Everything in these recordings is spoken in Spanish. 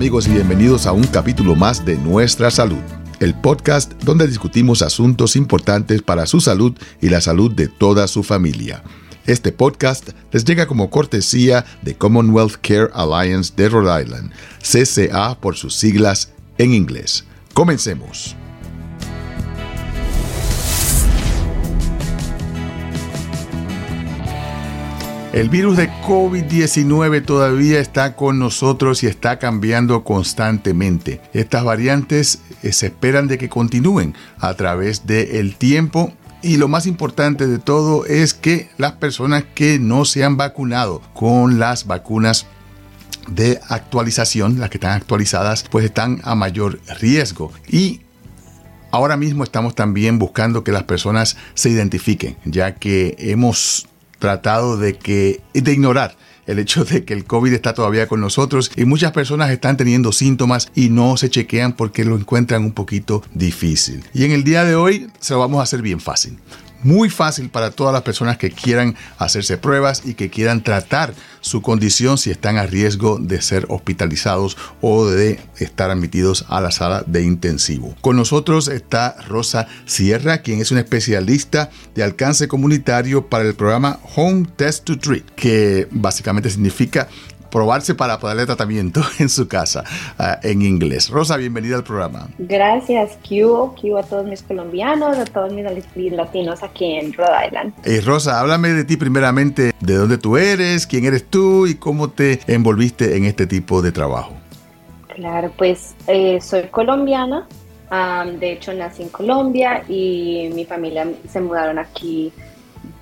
Amigos y bienvenidos a un capítulo más de Nuestra Salud, el podcast donde discutimos asuntos importantes para su salud y la salud de toda su familia. Este podcast les llega como cortesía de Commonwealth Care Alliance de Rhode Island, CCA por sus siglas en inglés. Comencemos. El virus de COVID-19 todavía está con nosotros y está cambiando constantemente. Estas variantes eh, se esperan de que continúen a través del tiempo y lo más importante de todo es que las personas que no se han vacunado con las vacunas de actualización, las que están actualizadas, pues están a mayor riesgo. Y ahora mismo estamos también buscando que las personas se identifiquen, ya que hemos tratado de que de ignorar el hecho de que el COVID está todavía con nosotros y muchas personas están teniendo síntomas y no se chequean porque lo encuentran un poquito difícil. Y en el día de hoy se lo vamos a hacer bien fácil muy fácil para todas las personas que quieran hacerse pruebas y que quieran tratar su condición si están a riesgo de ser hospitalizados o de estar admitidos a la sala de intensivo. Con nosotros está Rosa Sierra, quien es una especialista de alcance comunitario para el programa Home Test to Treat, que básicamente significa probarse para poderle tratamiento en su casa ah, en inglés. Rosa, bienvenida al programa. Gracias, Q, Q a todos mis colombianos, a todos mis latinos aquí en Rhode Island. Eh, Rosa, háblame de ti primeramente, de dónde tú eres, quién eres tú y cómo te envolviste en este tipo de trabajo. Claro, pues eh, soy colombiana, de hecho nací en Colombia y mi familia se mudaron aquí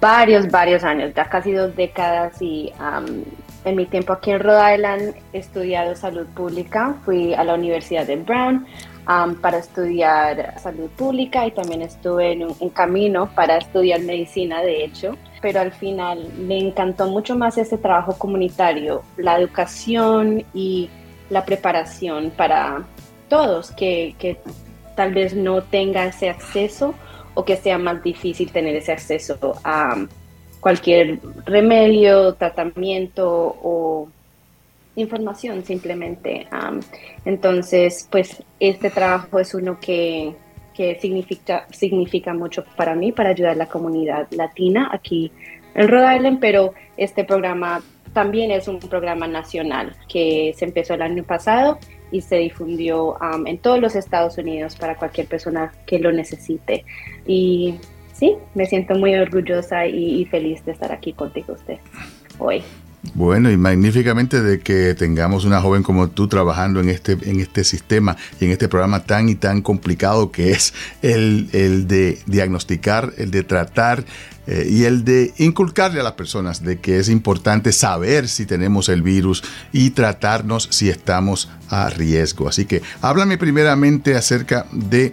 varios, varios años, ya casi dos décadas y en mi tiempo aquí en Rhode Island he estudiado salud pública, fui a la Universidad de Brown um, para estudiar salud pública y también estuve en un, camino para estudiar medicina, de hecho, pero al final me encantó mucho más ese trabajo comunitario, la educación y la preparación para todos que, que tal vez no tenga ese acceso o que sea más difícil tener ese acceso a cualquier remedio, tratamiento o información simplemente. entonces, pues este trabajo es uno que, que, significa, significa mucho para mí, para ayudar a la comunidad latina aquí en Rhode Island, pero este programa también es un programa nacional que se empezó el año pasado y se difundió en todos los Estados Unidos para cualquier persona que lo necesite. Y sí, me siento muy orgullosa y, feliz de estar aquí contigo usted hoy. Bueno, y magníficamente de que tengamos una joven como tú trabajando en este, en este sistema y en este programa tan y tan complicado que es el, el de diagnosticar, el de tratar eh, y el de inculcarle a las personas de que es importante saber si tenemos el virus y tratarnos si estamos a riesgo. Así que háblame primeramente acerca de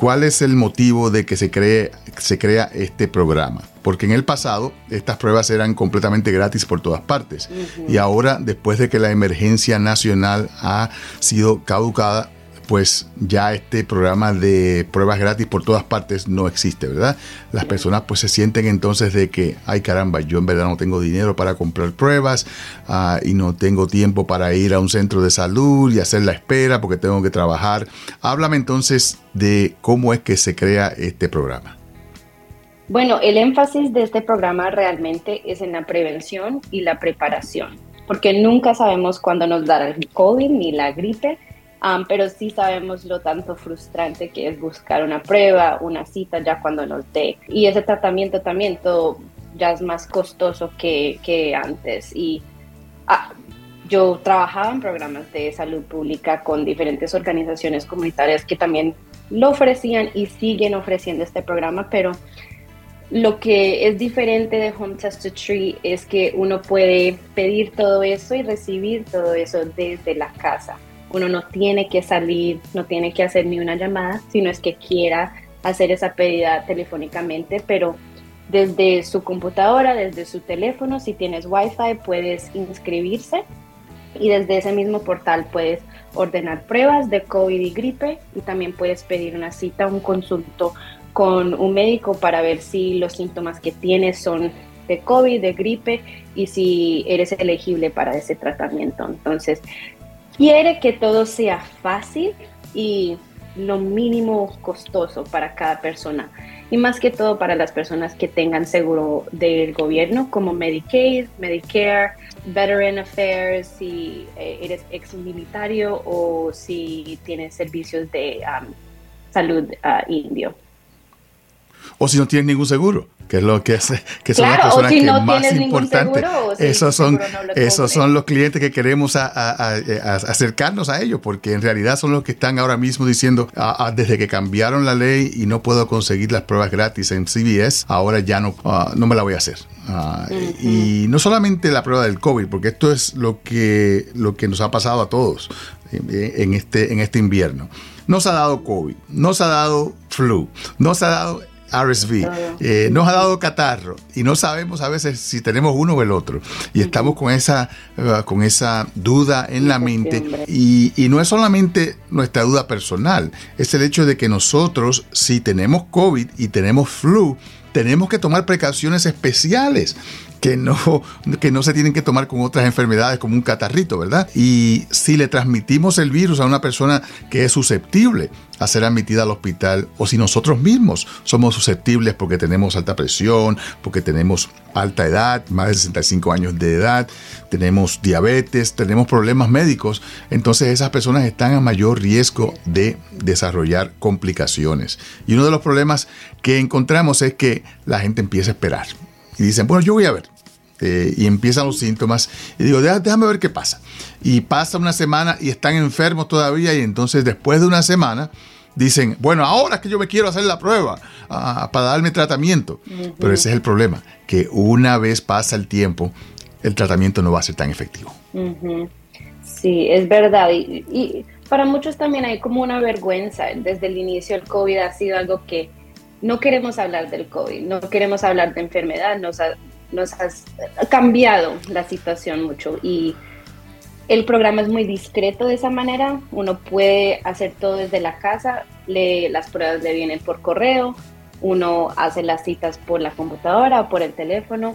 ¿Cuál es el motivo de que se, cree, se crea este programa? Porque en el pasado estas pruebas eran completamente gratis por todas partes. Y ahora, después de que la emergencia nacional ha sido caducada, pues ya este programa de pruebas gratis por todas partes no existe, ¿verdad? Las personas pues se sienten entonces de que, ay caramba, yo en verdad no tengo dinero para comprar pruebas ah, y no tengo tiempo para ir a un centro de salud y hacer la espera porque tengo que trabajar. Háblame entonces de cómo es que se crea este programa. Bueno, el énfasis de este programa realmente es en la prevención y la preparación, porque nunca sabemos cuándo nos dará el COVID ni la gripe pero sí sabemos lo tanto frustrante que es buscar una prueba, una cita ya cuando nos dé. Y ese tratamiento también todo ya es más costoso que, que antes. Y ah, yo trabajaba en programas de salud pública con diferentes organizaciones comunitarias que también lo ofrecían y siguen ofreciendo este programa, pero lo que es diferente de Home Test to Tree es que uno puede pedir todo eso y recibir todo eso desde la casa. Uno no tiene que salir, no tiene que hacer ni una llamada, sino es que quiera hacer esa pedida telefónicamente, pero desde su computadora, desde su teléfono, si tienes Wi-Fi, puedes inscribirse y desde ese mismo portal puedes ordenar pruebas de COVID y gripe y también puedes pedir una cita, un consulto con un médico para ver si los síntomas que tienes son de COVID, de gripe y si eres elegible para ese tratamiento. Entonces, quiere que todo sea fácil y lo mínimo costoso para cada persona. Y más que todo para las personas que tengan seguro del gobierno como Medicaid, Medicare, Veteran Affairs, si eh, eres ex militario o si tienes servicios de um, salud uh, indio. O si no tienes ningún seguro que es lo que, es, que son las personas que más importantes. esos son, esos son los clientes que queremos acercarnos a ellos, porque en realidad son los que están ahora mismo diciendo, ah, ah, desde que cambiaron la ley y no puedo conseguir las pruebas gratis en CBS, ahora ya no, ah, no me la voy a hacer. Y no solamente la prueba del COVID, porque esto es lo que, lo que nos ha pasado a todos en este, en este invierno. Nos ha dado COVID, nos ha dado flu, nos ha dado RSV, eh, nos ha dado catarro y no sabemos a veces si tenemos uno o el otro. Y estamos con esa, uh, con esa duda en la mente. Y, y, no es solamente nuestra duda personal, es el hecho de que nosotros, si tenemos COVID y tenemos flu, tenemos que tomar precauciones especiales que no, que no se tienen que tomar con otras enfermedades como un catarrito, ¿verdad? Y si le transmitimos el virus a una persona que es susceptible a ser admitida al hospital, o si nosotros mismos somos susceptibles porque tenemos alta presión, porque tenemos alta edad, más de 65 años de edad, tenemos diabetes, tenemos problemas médicos, entonces esas personas están a mayor riesgo de desarrollar complicaciones. Y uno de los problemas que encontramos es que la gente empieza a esperar y dicen, bueno, yo voy a ver. Eh, y empiezan los síntomas. Y digo, déjame ver qué pasa. Y pasa una semana y están enfermos todavía. Y entonces después de una semana dicen, bueno, ahora es que yo me quiero hacer la prueba ah, para darme tratamiento. Pero ese es el problema, que una vez pasa el tiempo, el tratamiento no va a ser tan efectivo. Sí, es verdad. Y, y, para muchos también hay como una vergüenza. Desde el inicio del COVID ha sido algo que no queremos hablar del COVID, no queremos hablar de enfermedad, nos ha, nos cambiado la situación mucho y el programa es muy discreto de esa manera, uno puede hacer todo desde la casa, le, las pruebas le vienen por correo, uno hace las citas por la computadora o por el teléfono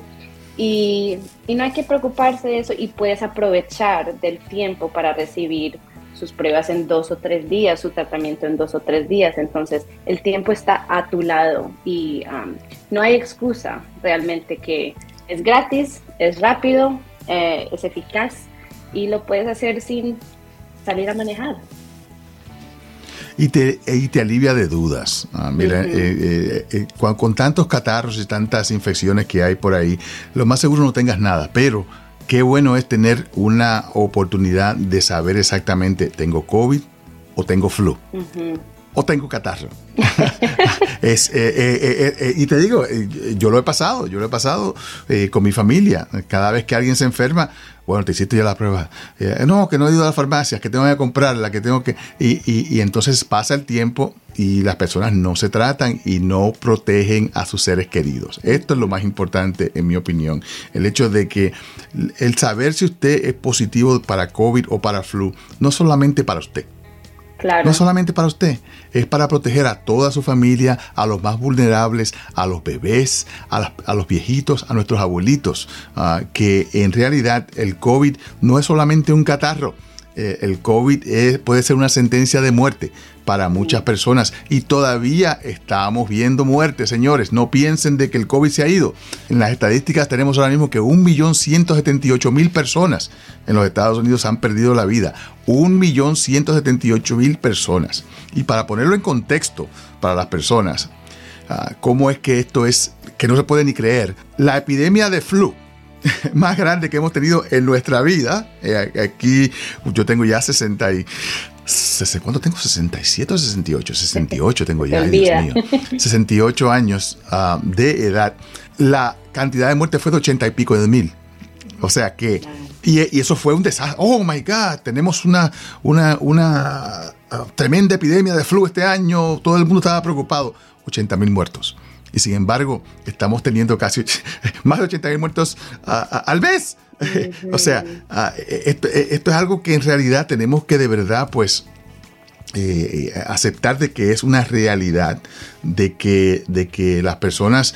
y, y no hay que preocuparse de eso y puedes aprovechar del tiempo para recibir sus pruebas en dos o tres días, su tratamiento en dos o tres días. Entonces, el tiempo está a tu lado y um, no hay excusa realmente que es gratis, es rápido, eh, es eficaz y lo puedes hacer sin salir a manejar. Y te, y te alivia de dudas. Ah, mira, eh, eh, con, con tantos catarros y tantas infecciones que hay por ahí, lo más seguro no tengas nada, pero qué bueno es tener una oportunidad de saber exactamente, ¿tengo COVID o tengo flu? O tengo catarro. es, eh, eh, eh, y te digo, yo lo he pasado, yo lo he pasado con mi familia. Cada vez que alguien se enferma, bueno, te hiciste ya la prueba. No, que no he ido a la farmacia, que tengo que comprarla, que tengo que... Y, entonces pasa el tiempo y las personas no se tratan y no protegen a sus seres queridos. Esto es lo más importante, en mi opinión. El hecho de que el saber si usted es positivo para COVID o para flu, no solamente para usted, no solamente para usted, es para proteger a toda su familia, a los más vulnerables, a los bebés, a, los viejitos, a nuestros abuelitos, ah, que en realidad el COVID no es solamente un catarro, eh, el COVID puede ser una sentencia de muerte para muchas personas y todavía estamos viendo muertes, señores. No piensen de que el COVID se ha ido. En las estadísticas tenemos ahora mismo que 1.178.000 personas en los Estados Unidos han perdido la vida. 1.178.000 personas. Y para ponerlo en contexto para las personas, ah, ¿cómo es que esto es que no se puede ni creer? La epidemia de flu más grande que hemos tenido en nuestra vida. Eh, aquí yo tengo ya 60 y... ¿Cuánto tengo? ¿67 o 68? 68 tengo ya, Dios mío. 68 años ah, de edad. La cantidad de muertes fue de 80 y pico de mil. O sea que... Y, eso fue un desastre. Oh my God, tenemos una, una, una ah, tremenda epidemia de flu este año. Todo el mundo estaba preocupado. 80 mil muertos y sin embargo estamos teniendo casi más de 80 mil muertos al mes. o sea, esto, es algo que en realidad tenemos que de verdad pues eh, aceptar de que es una realidad, de que, de que las personas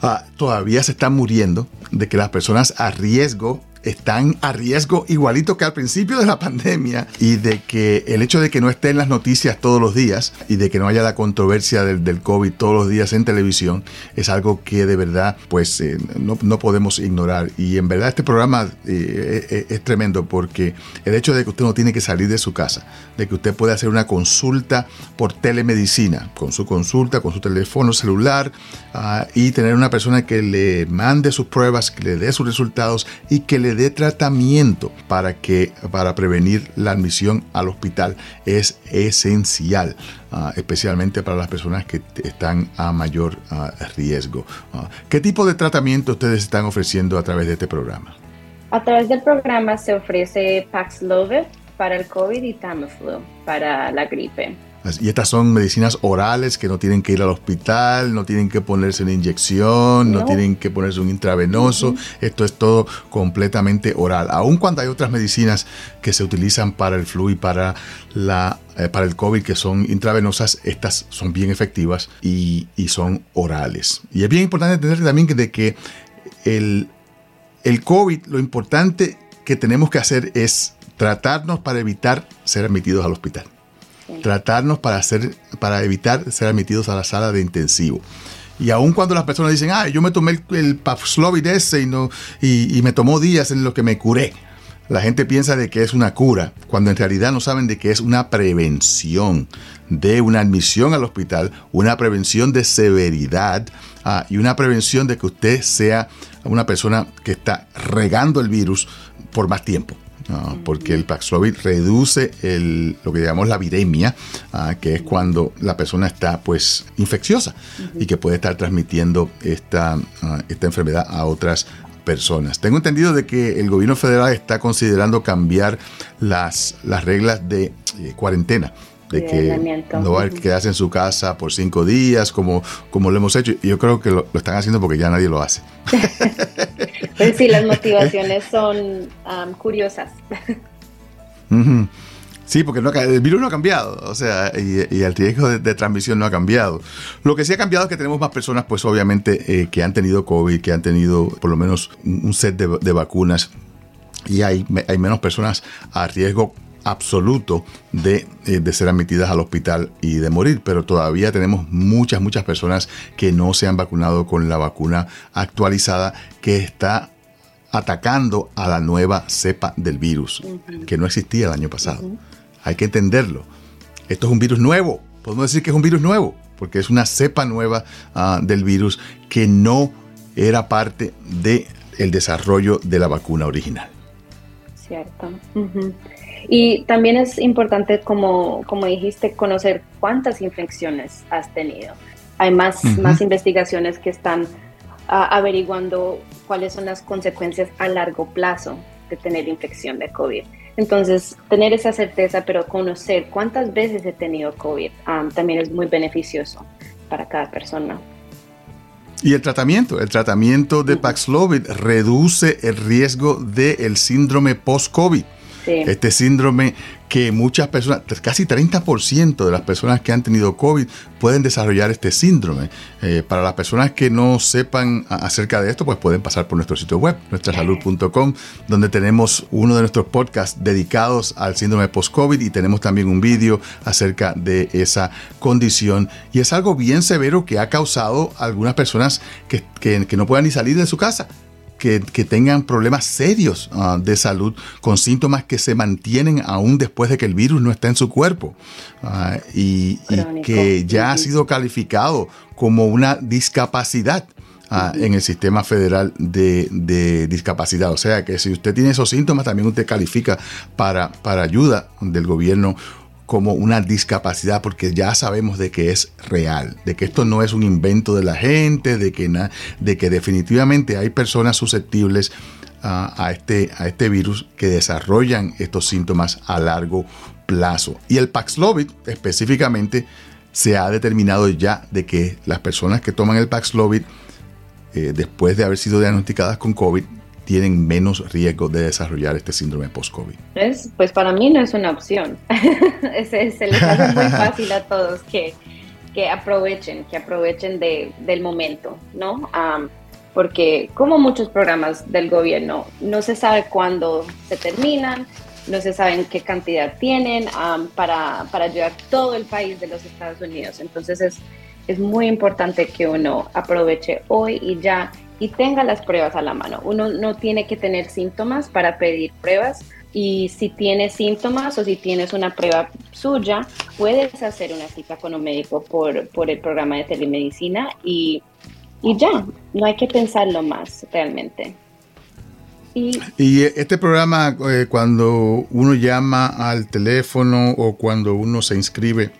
ah, todavía se están muriendo, de que las personas a riesgo están a riesgo igualito que al principio de la pandemia y de que el hecho de que no esté en las noticias todos los días y de que no haya la controversia del, del COVID todos los días en televisión es algo que de verdad pues eh, no, no, podemos ignorar. Y en verdad este programa eh, es, es tremendo porque el hecho de que usted no tiene que salir de su casa, de que usted puede hacer una consulta por telemedicina, con su consulta, con su teléfono celular uh, y tener una persona que le mande sus pruebas, que le dé sus resultados y que le dé tratamiento para que para prevenir la admisión al hospital es esencial, uh, especialmente para las personas que están a mayor uh, riesgo. ¿Qué tipo de tratamiento ustedes están ofreciendo a través de este programa? A través del programa se ofrece Paxlovid para el COVID y Tamiflu para la gripe. Y estas son medicinas orales que no tienen que ir al hospital, no tienen que ponerse una inyección, no, no tienen que ponerse un intravenoso. Uh -huh. Esto es todo completamente oral. Aun cuando hay otras medicinas que se utilizan para el flu y para, la, eh, para el COVID que son intravenosas, estas son bien efectivas y, y son orales. Y es bien importante entender también que de que el, el COVID, lo importante que tenemos que hacer es tratarnos para evitar ser admitidos al hospital tratarnos para, hacer, para evitar ser admitidos a la sala de intensivo. Y aun cuando las personas dicen, ah, yo me tomé el, el ese y, no, y, me tomó días en los que me curé. La gente piensa de que es una cura, cuando en realidad no saben de que es una prevención de una admisión al hospital, una prevención de severidad ah, y una prevención de que usted sea una persona que está regando el virus por más tiempo. Uh, porque el Paxlovid reduce el, lo que llamamos la viremia, uh, que es cuando la persona está pues infecciosa y que puede estar transmitiendo esta, esta enfermedad a otras personas. Tengo entendido de que el gobierno federal está considerando cambiar las, las reglas de eh, cuarentena de que no va a quedarse en su casa por cinco días, como, como lo hemos hecho. Yo creo que lo, lo están haciendo porque ya nadie lo hace. pues sí, las motivaciones son um, curiosas. uh -huh. Sí, porque no, el virus no ha cambiado, o sea, y, y el riesgo de, de, transmisión no ha cambiado. Lo que sí ha cambiado es que tenemos más personas, pues obviamente, eh, que han tenido COVID, que han tenido por lo menos un set de, de vacunas, y hay, hay menos personas a riesgo absoluto de, eh, de, ser admitidas al hospital y de morir, pero todavía tenemos muchas, muchas personas que no se han vacunado con la vacuna actualizada que está atacando a la nueva cepa del virus, uh -huh. que no existía el año pasado. Uh -huh. Hay que entenderlo. Esto es un virus nuevo, podemos decir que es un virus nuevo, porque es una cepa nueva uh, del virus que no era parte del de desarrollo de la vacuna original. Cierto. -huh. Y también es importante, como, como dijiste, conocer cuántas infecciones has tenido. Hay más, uh -huh. más investigaciones que están uh, averiguando cuáles son las consecuencias a largo plazo de tener infección de COVID. Entonces, tener esa certeza, pero conocer cuántas veces he tenido COVID um, también es muy beneficioso para cada persona. Y el tratamiento, el tratamiento de Paxlovid reduce el riesgo del síndrome post-COVID. Este síndrome que muchas personas, casi 30% de las personas que han tenido COVID pueden desarrollar este síndrome. Eh, para las personas que no sepan acerca de esto, pues pueden pasar por nuestro sitio web, nuestrasalud.com, donde tenemos uno de nuestros podcasts dedicados al síndrome post-COVID y tenemos también un vídeo acerca de esa condición. Y es algo bien severo que ha causado a algunas personas que, que no puedan ni salir de su casa que, que, tengan problemas serios uh, de salud con síntomas que se mantienen aún después de que el virus no está en su cuerpo uh, y, y, que ya ha sido calificado como una discapacidad. Uh, en el sistema federal de, de, discapacidad. O sea que si usted tiene esos síntomas, también usted califica para, para ayuda del gobierno como una discapacidad porque ya sabemos de que es real, de que esto no es un invento de la gente, de que, de que definitivamente hay personas susceptibles a, este, a este virus que desarrollan estos síntomas a largo plazo. Y el Paxlovid específicamente se ha determinado ya de que las personas que toman el Paxlovid eh, después de haber sido diagnosticadas con COVID tienen menos riesgo de desarrollar este síndrome post-COVID? Pues para mí no es una opción. se, se, les hace muy fácil a todos que, que aprovechen, que aprovechen de, del momento, ¿no? Um, porque como muchos programas del gobierno, no se sabe cuándo se terminan, no se sabe qué cantidad tienen para, para ayudar todo el país de los Estados Unidos. Entonces es, es muy importante que uno aproveche hoy y ya y tenga las pruebas a la mano. Uno no tiene que tener síntomas para pedir pruebas y si tienes síntomas o si tienes una prueba suya, puedes hacer una cita con un médico por, por el programa de telemedicina y, y ya, no hay que pensarlo más realmente. Y, este programa, eh, cuando uno llama al teléfono o cuando uno se inscribe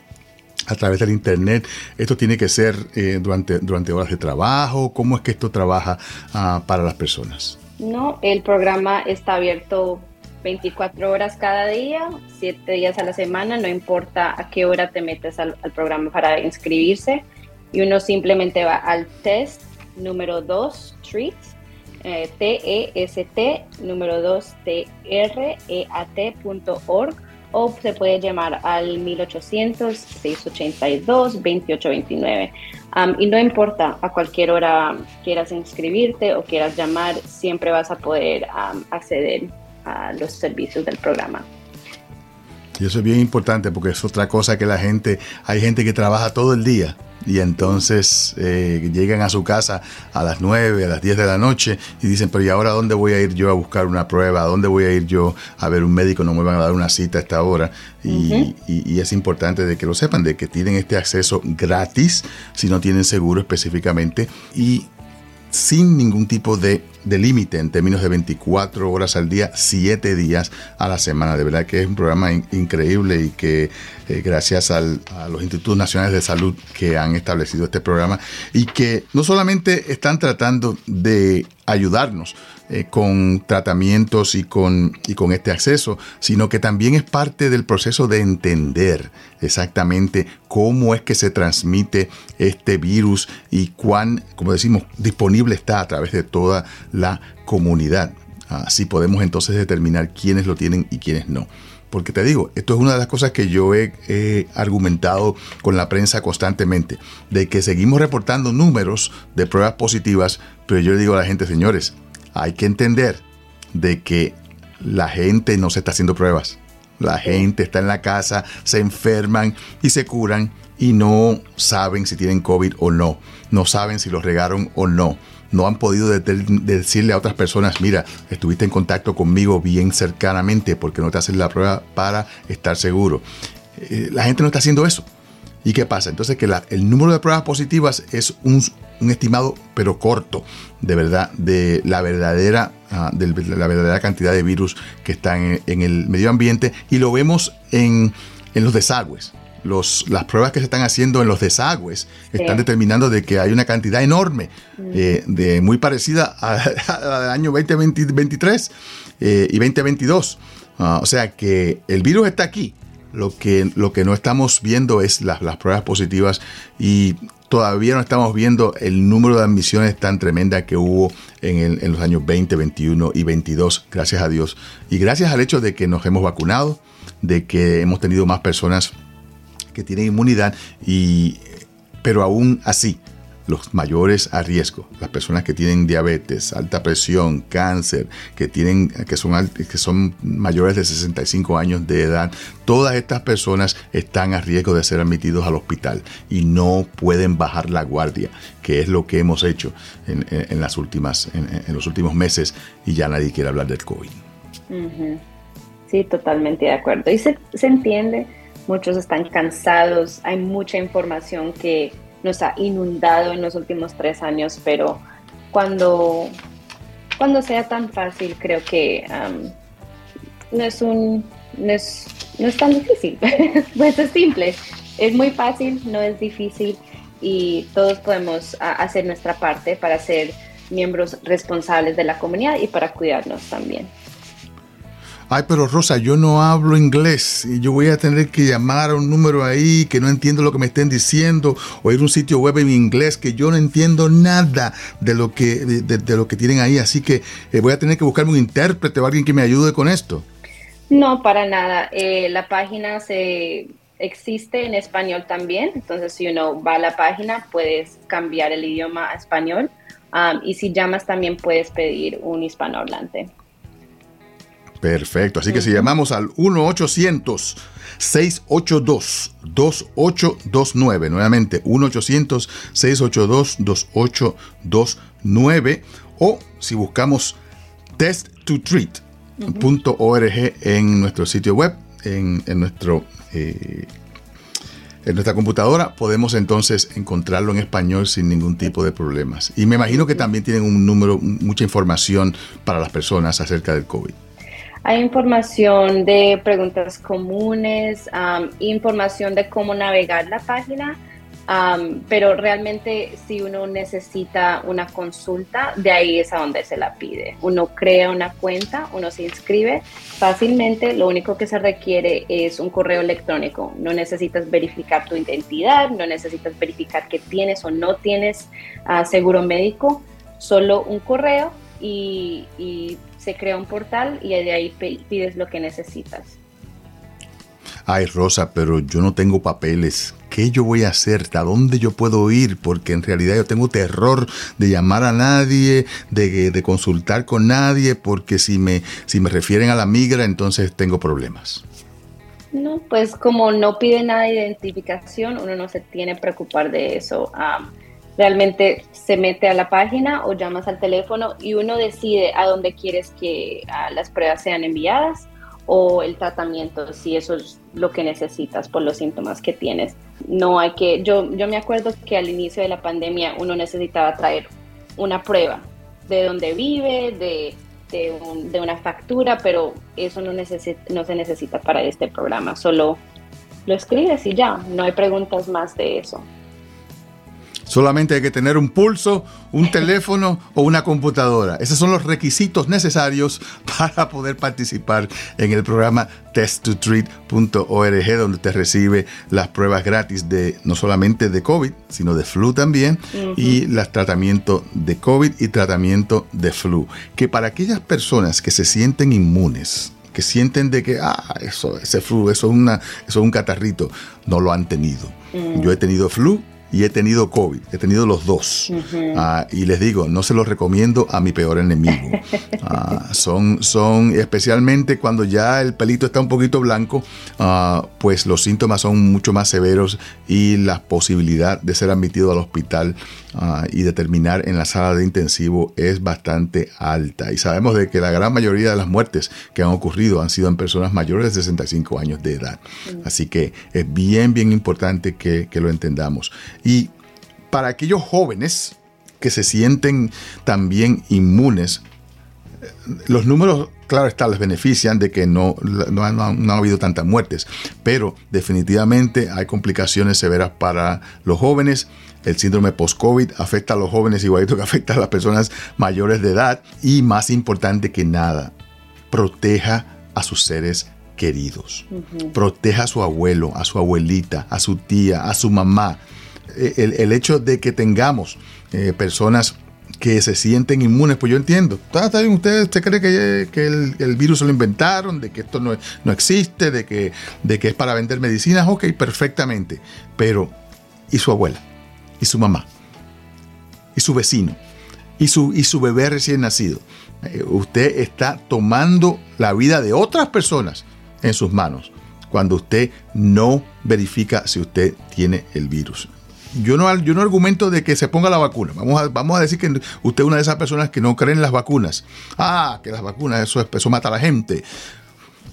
a través del Internet, ¿esto tiene que ser eh, durante, durante horas de trabajo? ¿Cómo es que esto trabaja ah, para las personas? No, el programa está abierto 24 horas cada día, 7 días a la semana, no importa a qué hora te metes al, programa para inscribirse. Y uno simplemente va al test número 2, TREAT, eh, T-E-S-T, número 2, T-R-E-A-T.org o se puede llamar al 1800-682-2829. y no importa a cualquier hora quieras inscribirte o quieras llamar, siempre vas a poder acceder a los servicios del programa. Y eso es bien importante porque es otra cosa que la gente, hay gente que trabaja todo el día y entonces eh, llegan a su casa a las 9, a las 10 de la noche y dicen, pero ¿y ahora dónde voy a ir yo a buscar una prueba? ¿A dónde voy a ir yo a ver un médico? No me van a dar una cita a esta hora. Y, y es importante de que lo sepan, de que tienen este acceso gratis si no tienen seguro específicamente y sin ningún tipo de, límite en términos de 24 horas al día, 7 días a la semana. De verdad que es un programa increíble y que eh, gracias a los Institutos Nacionales de Salud que han establecido este programa y que no solamente están tratando de ayudarnos eh, con tratamientos y con, y con este acceso, sino que también es parte del proceso de entender exactamente cómo es que se transmite este virus y cuán, como decimos, disponible está a través de toda la comunidad. Así podemos entonces determinar quiénes lo tienen y quiénes no. Porque te digo, esto es una de las cosas que yo he, argumentado con la prensa constantemente, de que seguimos reportando números de pruebas positivas, pero yo le digo a la gente, señores, hay que entender de que la gente no se está haciendo pruebas. La gente está en la casa, se enferman y se curan y no saben si tienen COVID o no. No saben si los regaron o no. No han podido decirle a otras personas, mira, estuviste en contacto conmigo bien cercanamente porque no te hacen la prueba para estar seguro. Eh, la gente no está haciendo eso. ¿Y qué pasa? Entonces que el número de pruebas positivas es un, estimado, pero corto, de verdad, de la verdadera, ah, de la verdadera cantidad de virus que están en, el medio ambiente y lo vemos en, los desagües. Los, las pruebas que se están haciendo en los desagües están determinando de que hay una cantidad enorme, eh, de, muy parecida al año 2023 eh, y 2022. Ah, o sea que el virus está aquí, lo que, lo que no estamos viendo es las, pruebas positivas y todavía no estamos viendo el número de admisiones tan tremenda que hubo en, en, los años 20, 21 y 22, gracias a Dios. Y gracias al hecho de que nos hemos vacunado, de que hemos tenido más personas que tienen inmunidad, y, pero aún así los mayores a riesgo, las personas que tienen diabetes, alta presión, cáncer, que, tienen, que, son, que son mayores de 65 años de edad, todas estas personas están a riesgo de ser admitidos al hospital y no pueden bajar la guardia, que es lo que hemos hecho en, las últimas, en, los últimos meses y ya nadie quiere hablar del COVID. Sí, totalmente de acuerdo. Y se, se entiende, muchos están cansados, hay mucha información que nos ha inundado en los últimos tres años, pero cuando, cuando sea tan fácil, creo que no, es un, no, es, no es tan difícil, pues es simple, es muy fácil, no es difícil y todos podemos hacer nuestra parte para ser miembros responsables de la comunidad y para cuidarnos también ay, pero Rosa, yo no hablo inglés y yo voy a tener que llamar a un número ahí que no entiendo lo que me estén diciendo o ir a un sitio web en inglés que yo no entiendo nada de lo que, de, lo que tienen ahí, así que eh, voy a tener que buscarme un intérprete o alguien que me ayude con esto. No, para nada. Eh, la página se existe en español también, entonces si uno va a la página puedes cambiar el idioma a español y si llamas también puedes pedir un hispanohablante. Perfecto, así que si llamamos al 1-800-682-2829, nuevamente 1-800-682-2829, o si buscamos test2treat.org en nuestro sitio web, en, nuestro... Eh, en nuestra computadora podemos entonces encontrarlo en español sin ningún tipo de problemas. Y me imagino que también tienen un número, mucha información para las personas acerca del COVID. Hay información de preguntas comunes, información de cómo navegar la página, pero realmente si uno necesita una consulta, de ahí es a donde se la pide. Uno crea una cuenta, uno se inscribe fácilmente, lo único que se requiere es un correo electrónico. No necesitas verificar tu identidad, no necesitas verificar que tienes o no tienes ah, seguro médico, solo un correo y, y se crea un portal y de ahí pides lo que necesitas. Ay, Rosa, pero yo no tengo papeles. ¿Qué yo voy a hacer? ¿A dónde yo puedo ir? Porque en realidad yo tengo terror de llamar a nadie, de, consultar con nadie, porque si me, si me refieren a la migra, entonces tengo problemas. No, pues como no pide nada de identificación, uno no se tiene que preocupar de eso realmente se mete a la página o llamas al teléfono y uno decide a dónde quieres que las pruebas sean enviadas o el tratamiento, si eso es lo que necesitas por los síntomas que tienes. No hay que, yo, yo me acuerdo que al inicio de la pandemia uno necesitaba traer una prueba de dónde vive, de, de, una factura, pero eso no, no se necesita para este programa, solo lo escribes y ya, no hay preguntas más de eso. Solamente hay que tener un pulso, un teléfono o una computadora. Esos son los requisitos necesarios para poder participar en el programa test2treat.org, donde te recibe las pruebas gratis de no solamente de COVID, sino de flu también, y los tratamientos de COVID y tratamiento de flu. Que para aquellas personas que se sienten inmunes, que sienten de que, ah, eso, ese flu, eso es, una, eso es un catarrito, no lo han tenido. Yo he tenido flu y he tenido COVID, he tenido los dos. Ah, y les digo, no se los recomiendo a mi peor enemigo. Ah, son, son, especialmente cuando ya el pelito está un poquito blanco, ah, pues los síntomas son mucho más severos y la posibilidad de ser admitido al hospital y de terminar en la sala de intensivo es bastante alta. Y sabemos de que la gran mayoría de las muertes que han ocurrido han sido en personas mayores de 65 años de edad. Así que es bien, bien importante que, que lo entendamos. Y para aquellos jóvenes que se sienten también inmunes, los números, claro está, les benefician de que no, no, ha habido tantas muertes, pero definitivamente hay complicaciones severas para los jóvenes. El síndrome post-COVID afecta a los jóvenes igualito que afecta a las personas mayores de edad y más importante que nada, proteja a sus seres queridos. Proteja a su abuelo, a su abuelita, a su tía, a su mamá eh, el, hecho de que tengamos eh, personas que se sienten inmunes, pues yo entiendo. Está, bien, usted, usted cree que, el, virus se lo inventaron, de que esto no, no existe, de que, de que es para vender medicinas, ok, perfectamente. Pero, ¿y su abuela? ¿Y su mamá? ¿Y su vecino? ¿Y su, y su bebé recién nacido? Eh, usted está tomando la vida de otras personas en sus manos cuando usted no verifica si usted tiene el virus yo no, yo no argumento de que se ponga la vacuna. Vamos a, vamos a decir que usted es una de esas personas que no creen en las vacunas. Ah, que las vacunas, eso, eso mata a la gente.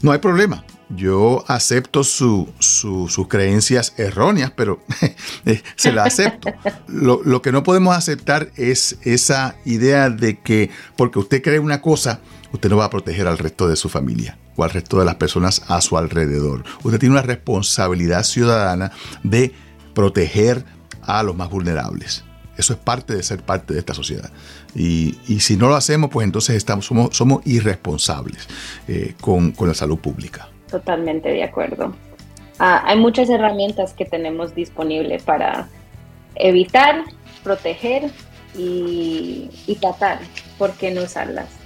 No hay problema. Yo acepto sus creencias erróneas, pero eh, se las acepto. Lo, lo, que no podemos aceptar es esa idea de que porque usted cree una cosa, usted no va a proteger al resto de su familia o al resto de las personas a su alrededor. Usted tiene una responsabilidad ciudadana de proteger a los más vulnerables. Eso es parte de ser parte de esta sociedad. Y, si no lo hacemos, pues entonces estamos, somos, somos irresponsables eh, con, la salud pública. Totalmente de acuerdo. Ah, hay muchas herramientas que tenemos disponibles para evitar, proteger y, y tratar. ¿Por qué no usarlas?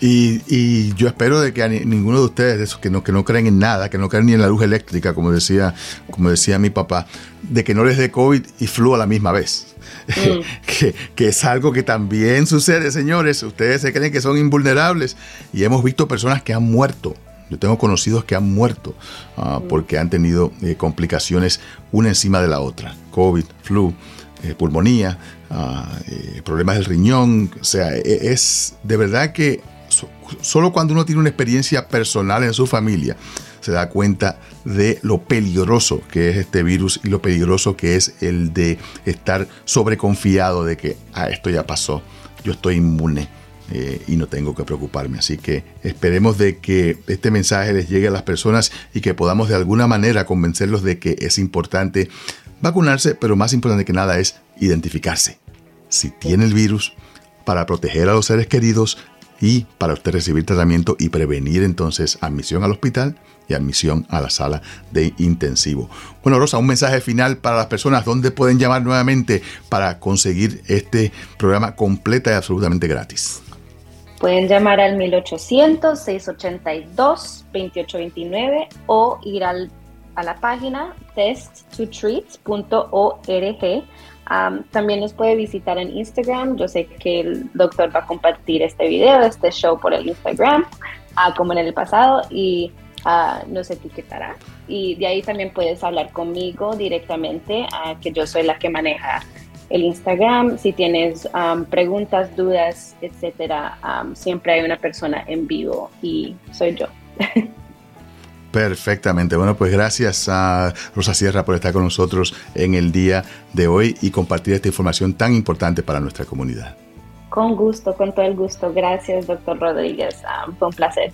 Y, yo espero de que ninguno de ustedes, esos que no, que no creen en nada, que no creen ni en la luz eléctrica, como decía, como decía mi papá, de que no les dé COVID y flu a la misma vez. mm. que, que, es algo que también sucede, señores. Ustedes se creen que son invulnerables y hemos visto personas que han muerto. Yo tengo conocidos que han muerto ah, mm. porque han tenido eh, complicaciones una encima de la otra. COVID, flu, eh, pulmonía, eh, problemas del riñón. O sea, e, es de verdad que solo cuando uno tiene una experiencia personal en su familia se da cuenta de lo peligroso que es este virus y lo peligroso que es el de estar sobreconfiado de que ah, esto ya pasó, yo estoy inmune. Eh, y no tengo que preocuparme. Así que esperemos de que este mensaje les llegue a las personas y que podamos de alguna manera convencerlos de que es importante vacunarse, pero más importante que nada es identificarse. Si tiene el virus, para proteger a los seres queridos, y para usted recibir tratamiento y prevenir entonces admisión al hospital y admisión a la sala de intensivo. Bueno, Rosa, un mensaje final para las personas donde pueden llamar nuevamente para conseguir este programa completa y absolutamente gratis. Pueden llamar al 1800-682-2829 o ir al, a la página testtotreat.org también nos puede visitar en Instagram. Yo sé que el doctor va a compartir este video, este show por el Instagram, uh, como en el pasado, y uh, nos etiquetará. Y de ahí también puedes hablar conmigo directamente, que yo soy la que maneja el Instagram. Si tienes preguntas, dudas, etcétera, siempre hay una persona en vivo y soy yo. Perfectamente. Bueno, pues gracias a Rosa Sierra por estar con nosotros en el día de hoy y compartir esta información tan importante para nuestra comunidad. Con gusto, con todo el gusto. Gracias, doctor Rodríguez. Ah, fue un placer.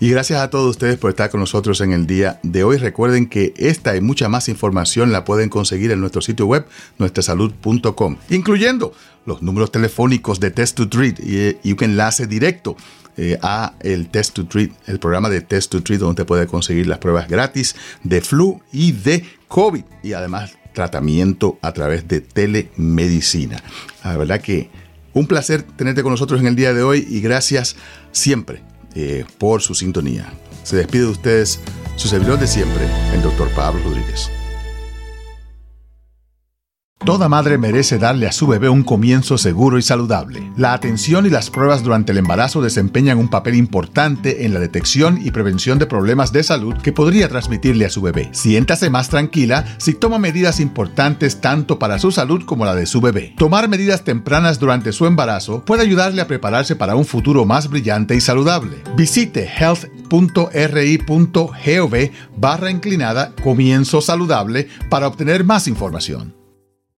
Y gracias a todos ustedes por estar con nosotros en el día de hoy. Recuerden que esta y mucha más información la pueden conseguir en nuestro sitio web, nuestrasalud.com, incluyendo los números telefónicos de Test to Treat y, un enlace directo eh, a el Test to Treat, el programa de Test to Treat, donde puede conseguir las pruebas gratis de flu y de COVID y además tratamiento a través de telemedicina. La verdad que un placer tenerte con nosotros en el día de hoy y gracias siempre eh, por su sintonía. Se despide de ustedes su servidor de siempre, el doctor Pablo Rodríguez. Toda madre merece darle a su bebé un comienzo seguro y saludable. La atención y las pruebas durante el embarazo desempeñan un papel importante en la detección y prevención de problemas de salud que podría transmitirle a su bebé. Siéntase más tranquila si toma medidas importantes tanto para su salud como la de su bebé. Tomar medidas tempranas durante su embarazo puede ayudarle a prepararse para un futuro más brillante y saludable. Visite health.ri.gov barra inclinada comienzo saludable para obtener más información.